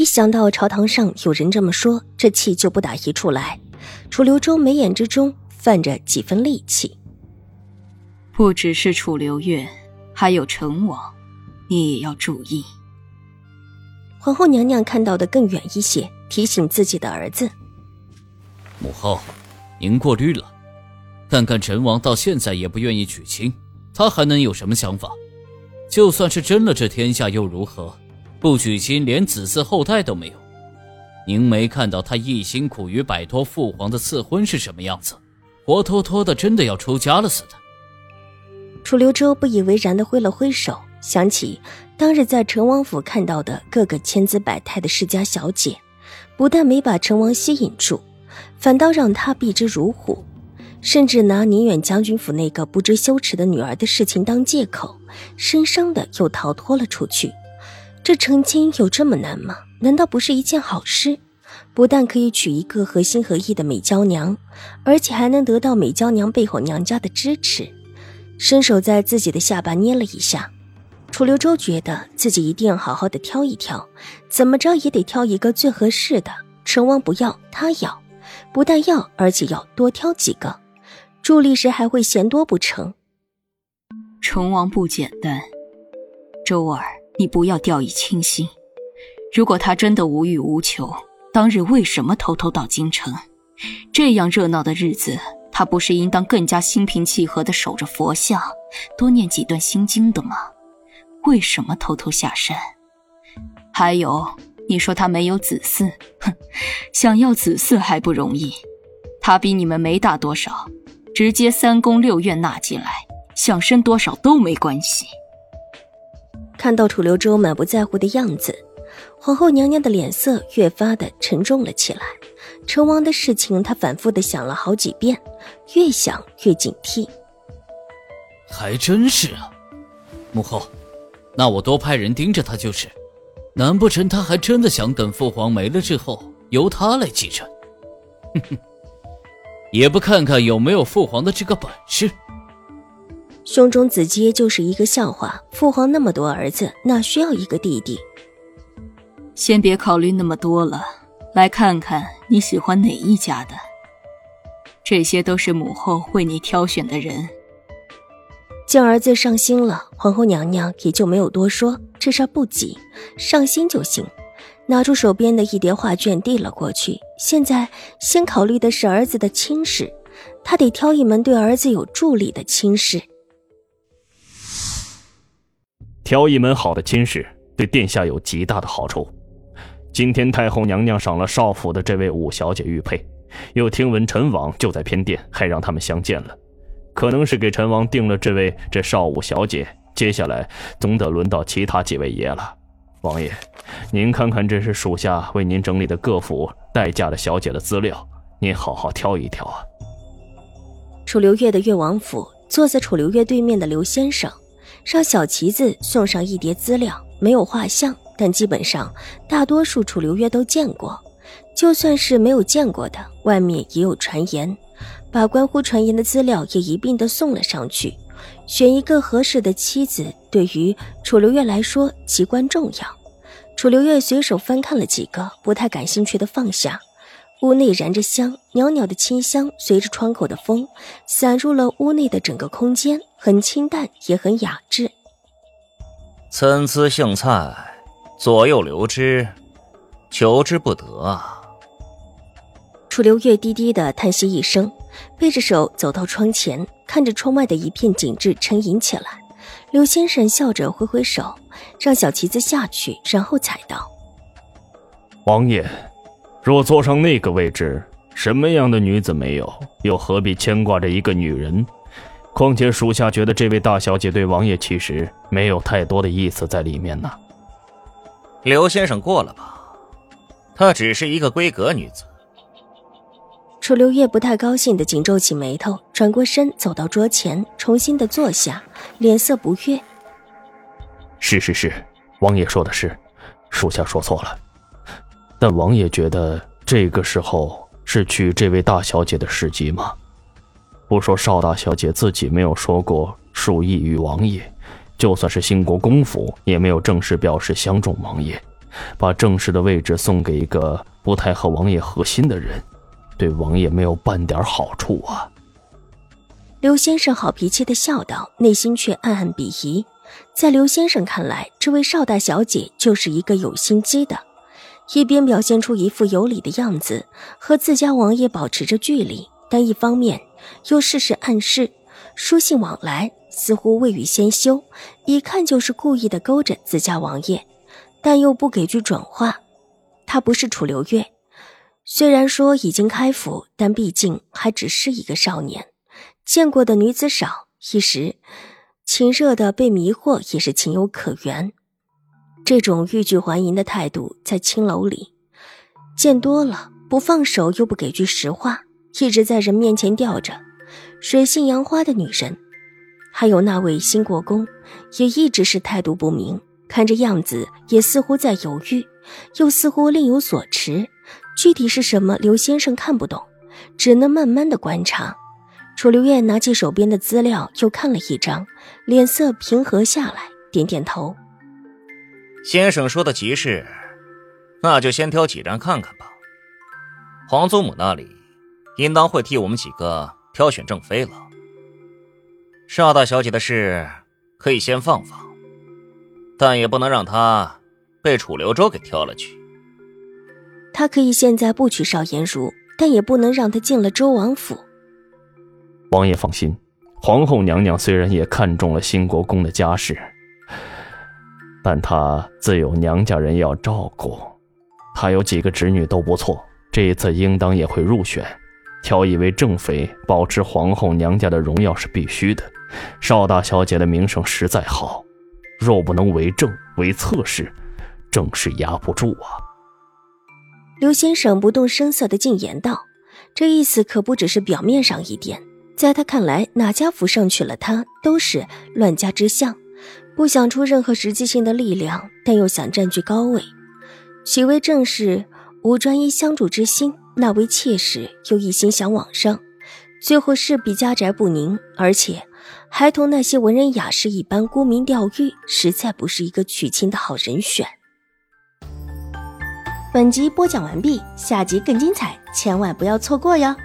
一想到朝堂上有人这么说，这气就不打一处来。楚留州眉眼之中泛着几分戾气。不只是楚留月，还有成王，你也要注意。皇后娘娘看到的更远一些，提醒自己的儿子：“母后，您过虑了。看看陈王到现在也不愿意娶亲，他还能有什么想法？就算是争了这天下又如何？”不娶亲，连子嗣后代都没有。您没看到他一心苦于摆脱父皇的赐婚是什么样子？活脱脱的，真的要出家了似的。楚留州不以为然的挥了挥手，想起当日在成王府看到的各个千姿百态的世家小姐，不但没把成王吸引住，反倒让他避之如虎，甚至拿宁远将军府那个不知羞耻的女儿的事情当借口，生生的又逃脱了出去。这成亲有这么难吗？难道不是一件好事？不但可以娶一个合心合意的美娇娘，而且还能得到美娇娘背后娘家的支持。伸手在自己的下巴捏了一下，楚留州觉得自己一定要好好的挑一挑，怎么着也得挑一个最合适的。成王不要，他要，不但要，而且要多挑几个。助力时还会嫌多不成？成王不简单，周儿。你不要掉以轻心。如果他真的无欲无求，当日为什么偷偷到京城？这样热闹的日子，他不是应当更加心平气和的守着佛像，多念几段心经的吗？为什么偷偷下山？还有，你说他没有子嗣，哼，想要子嗣还不容易。他比你们没大多少，直接三宫六院纳进来，想生多少都没关系。看到楚留州满不在乎的样子，皇后娘娘的脸色越发的沉重了起来。成王的事情，她反复的想了好几遍，越想越警惕。还真是啊，母后，那我多派人盯着他就是。难不成他还真的想等父皇没了之后，由他来继承？哼哼，也不看看有没有父皇的这个本事。胸中子阶就是一个笑话。父皇那么多儿子，哪需要一个弟弟？先别考虑那么多了，来看看你喜欢哪一家的。这些都是母后为你挑选的人。见儿子上心了，皇后娘娘也就没有多说，这事不急，上心就行。拿出手边的一叠画卷递了过去。现在先考虑的是儿子的亲事，他得挑一门对儿子有助力的亲事。挑一门好的亲事，对殿下有极大的好处。今天太后娘娘赏了少府的这位五小姐玉佩，又听闻陈王就在偏殿，还让他们相见了，可能是给陈王定了这位这少五小姐。接下来总得轮到其他几位爷了。王爷，您看看这是属下为您整理的各府待嫁的小姐的资料，您好好挑一挑啊。楚留月的越王府，坐在楚留月对面的刘先生。让小旗子送上一叠资料，没有画像，但基本上大多数楚留月都见过。就算是没有见过的，外面也有传言，把关乎传言的资料也一并的送了上去。选一个合适的妻子，对于楚留月来说极关重要。楚留月随手翻看了几个，不太感兴趣的放下。屋内燃着香，袅袅的清香随着窗口的风散入了屋内的整个空间，很清淡，也很雅致。参差荇菜，左右流之，求之不得啊！楚留月低低的叹息一声，背着手走到窗前，看着窗外的一片景致，沉吟起来。刘先生笑着挥挥手，让小旗子下去，然后才道：“王爷。”若坐上那个位置，什么样的女子没有？又何必牵挂着一个女人？况且属下觉得这位大小姐对王爷其实没有太多的意思在里面呢。刘先生过了吧，她只是一个闺阁女子，楚留月不太高兴的紧皱起眉头，转过身走到桌前，重新的坐下，脸色不悦。是是是，王爷说的是，属下说错了。但王爷觉得这个时候是娶这位大小姐的时机吗？不说邵大小姐自己没有说过属意与王爷，就算是兴国公府也没有正式表示相中王爷，把正式的位置送给一个不太和王爷合心的人。对王爷没有半点好处啊！刘先生好脾气的笑道，内心却暗暗鄙夷。在刘先生看来，这位邵大小姐就是一个有心机的，一边表现出一副有礼的样子，和自家王爷保持着距离，但一方面又事事暗示，书信往来，似乎未雨先修，一看就是故意的勾着自家王爷，但又不给句准话。他不是楚留月。虽然说已经开府，但毕竟还只是一个少年，见过的女子少，一时情热的被迷惑也是情有可原。这种欲拒还迎的态度，在青楼里见多了，不放手又不给句实话，一直在人面前吊着，水性杨花的女人。还有那位新国公，也一直是态度不明，看这样子也似乎在犹豫，又似乎另有所持。具体是什么，刘先生看不懂，只能慢慢的观察。楚留月拿起手边的资料，又看了一张，脸色平和下来，点点头。先生说的极是，那就先挑几张看看吧。皇祖母那里，应当会替我们几个挑选正妃了。邵大小姐的事，可以先放放，但也不能让她被楚留州给挑了去。他可以现在不娶邵颜如，但也不能让她进了周王府。王爷放心，皇后娘娘虽然也看中了兴国公的家世，但她自有娘家人要照顾。她有几个侄女都不错，这一次应当也会入选。挑一位正妃，保持皇后娘家的荣耀是必须的。邵大小姐的名声实在好，若不能为正为侧室，正是压不住啊。刘先生不动声色的进言道：“这意思可不只是表面上一点，在他看来，哪家府上娶了她都是乱家之相，不想出任何实际性的力量，但又想占据高位。许为正是，无专一相助之心；那位妾室又一心想往上，最后势必家宅不宁，而且还同那些文人雅士一般沽名钓誉，实在不是一个娶亲的好人选。”本集播讲完毕，下集更精彩，千万不要错过哟！